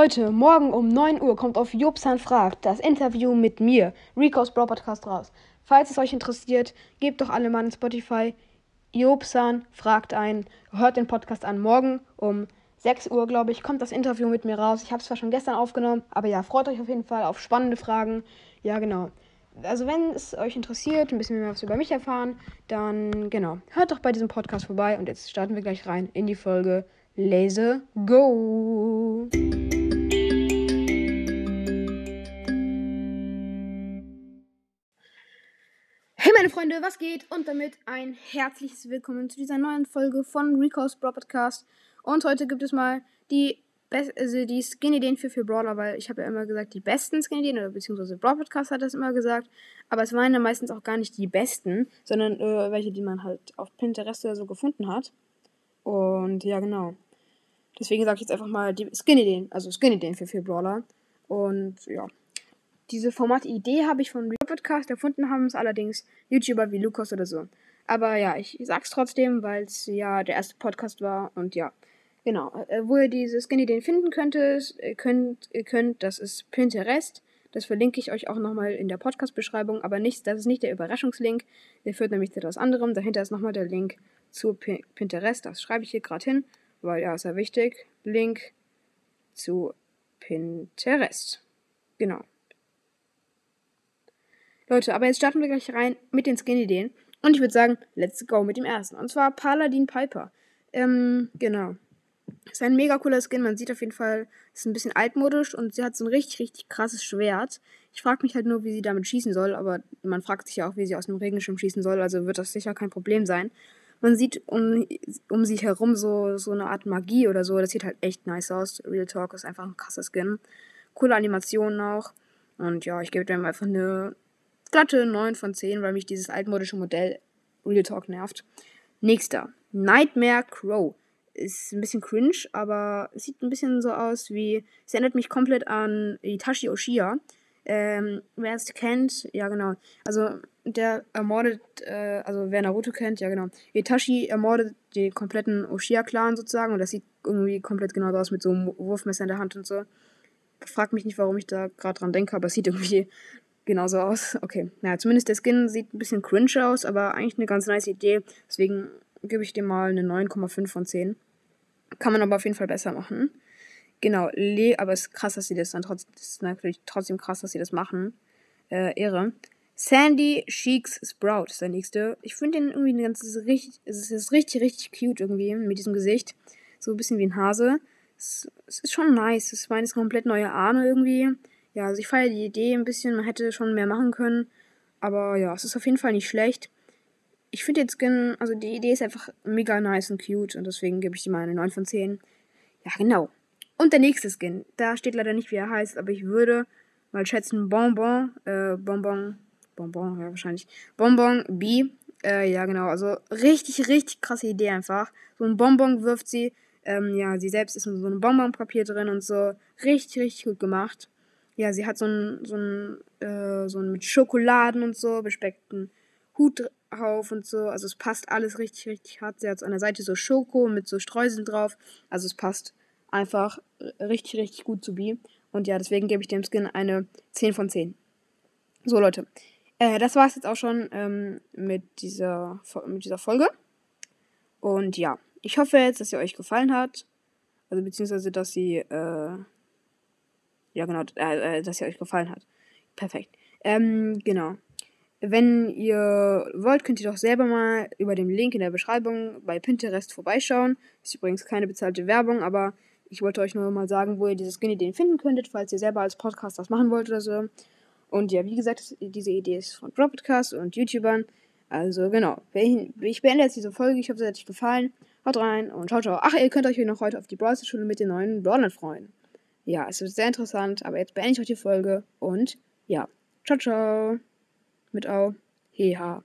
Leute, morgen um 9 Uhr kommt auf Jobsan fragt das Interview mit mir, Rico's Bro Podcast raus. Falls es euch interessiert, gebt doch alle mal in Spotify. Jobsan fragt ein, hört den Podcast an. Morgen um 6 Uhr, glaube ich, kommt das Interview mit mir raus. Ich habe es zwar schon gestern aufgenommen, aber ja, freut euch auf jeden Fall auf spannende Fragen. Ja, genau. Also wenn es euch interessiert, ein bisschen mehr was über mich erfahren, dann genau, hört doch bei diesem Podcast vorbei und jetzt starten wir gleich rein in die Folge Laser Go. Freunde, was geht? Und damit ein herzliches Willkommen zu dieser neuen Folge von Rico's Bro Podcast. Und heute gibt es mal die also die Skin-Ideen für, für Brawler, weil ich habe ja immer gesagt, die besten Skin-Ideen, oder beziehungsweise Brawl Podcast hat das immer gesagt, aber es waren ja meistens auch gar nicht die besten, sondern äh, welche, die man halt auf Pinterest oder so gefunden hat. Und ja, genau. Deswegen sage ich jetzt einfach mal die Skin-Ideen, also Skin-Ideen für, für Brawler. Und ja. Diese Format-Idee habe ich von Podcast erfunden, haben es allerdings YouTuber wie Lukas oder so. Aber ja, ich sag's trotzdem, weil es ja der erste Podcast war und ja. Genau, äh, wo ihr diese Skin-Ideen finden könntet, äh, könnt, ihr könnt, das ist Pinterest. Das verlinke ich euch auch nochmal in der Podcast-Beschreibung, aber nicht, das ist nicht der Überraschungslink. Der führt nämlich zu etwas anderem. Dahinter ist nochmal der Link zu Pinterest. Das schreibe ich hier gerade hin, weil ja, ist ja wichtig. Link zu Pinterest. Genau. Leute, aber jetzt starten wir gleich rein mit den Skin-Ideen. Und ich würde sagen, let's go mit dem ersten. Und zwar Paladin Piper. Ähm, genau. Ist ein mega cooler Skin. Man sieht auf jeden Fall, ist ein bisschen altmodisch und sie hat so ein richtig, richtig krasses Schwert. Ich frage mich halt nur, wie sie damit schießen soll, aber man fragt sich ja auch, wie sie aus dem Regenschirm schießen soll, also wird das sicher kein Problem sein. Man sieht um, um sie herum so, so eine Art Magie oder so. Das sieht halt echt nice aus. Real Talk ist einfach ein krasser Skin. Coole Animationen auch. Und ja, ich gebe dem einfach eine glatte 9 von 10, weil mich dieses altmodische Modell Real Talk nervt. Nächster. Nightmare Crow ist ein bisschen cringe, aber sieht ein bisschen so aus wie. Es erinnert mich komplett an Itachi Oshia. Ähm, wer es kennt, ja genau. Also der ermordet, äh, also wer Naruto kennt, ja genau. Itachi ermordet den kompletten Oshia-Clan sozusagen und das sieht irgendwie komplett genau aus mit so einem Wurfmesser in der Hand und so. Frag mich nicht, warum ich da gerade dran denke, aber es sieht irgendwie genauso aus. Okay, naja, zumindest der Skin sieht ein bisschen cringe aus, aber eigentlich eine ganz nice Idee. Deswegen gebe ich dem mal eine 9,5 von 10. Kann man aber auf jeden Fall besser machen. Genau, Le aber es ist krass, dass sie das dann trotzdem, ist natürlich trotzdem krass, dass sie das machen. Äh, Ehre. Sandy Sheiks Sprout ist der nächste. Ich finde den irgendwie ein ganz, richtig, es ist richtig, richtig cute irgendwie mit diesem Gesicht. So ein bisschen wie ein Hase. Es, es ist schon nice. Es waren jetzt komplett neue Arme irgendwie. Ja, also ich feiere die Idee ein bisschen. Man hätte schon mehr machen können. Aber ja, es ist auf jeden Fall nicht schlecht ich finde den Skin, also die Idee ist einfach mega nice und cute und deswegen gebe ich die mal eine 9 von 10. Ja, genau. Und der nächste Skin, da steht leider nicht, wie er heißt, aber ich würde mal schätzen Bonbon, äh, Bonbon, Bonbon, ja, wahrscheinlich. Bonbon B, äh, ja, genau, also richtig, richtig krasse Idee einfach. So ein Bonbon wirft sie, ähm, ja, sie selbst ist in so einem Bonbonpapier drin und so. Richtig, richtig gut gemacht. Ja, sie hat so ein, so äh, so mit Schokoladen und so bespeckten Hut auf und so. Also es passt alles richtig, richtig hart. Sie hat an der Seite so Schoko mit so Streuseln drauf. Also es passt einfach richtig, richtig gut zu B. Und ja, deswegen gebe ich dem Skin eine 10 von 10. So, Leute. Äh, das war es jetzt auch schon ähm, mit, dieser, mit dieser Folge. Und ja, ich hoffe jetzt, dass sie euch gefallen hat. Also beziehungsweise, dass sie, äh, ja genau, äh, äh dass sie euch gefallen hat. Perfekt. Ähm, genau. Wenn ihr wollt, könnt ihr doch selber mal über den Link in der Beschreibung bei Pinterest vorbeischauen. Ist übrigens keine bezahlte Werbung, aber ich wollte euch nur mal sagen, wo ihr diese Skin-Ideen finden könntet, falls ihr selber als Podcast das machen wollt oder so. Und ja, wie gesagt, diese Idee ist von Podcast und YouTubern. Also genau. Ich beende jetzt diese Folge. Ich hoffe, es hat euch gefallen. Haut rein und ciao, ciao. Ach, ihr könnt euch noch heute auf die Browser-Schule mit den neuen Brawlern freuen. Ja, es wird sehr interessant, aber jetzt beende ich euch die Folge und ja, ciao, ciao mit Au. Heha.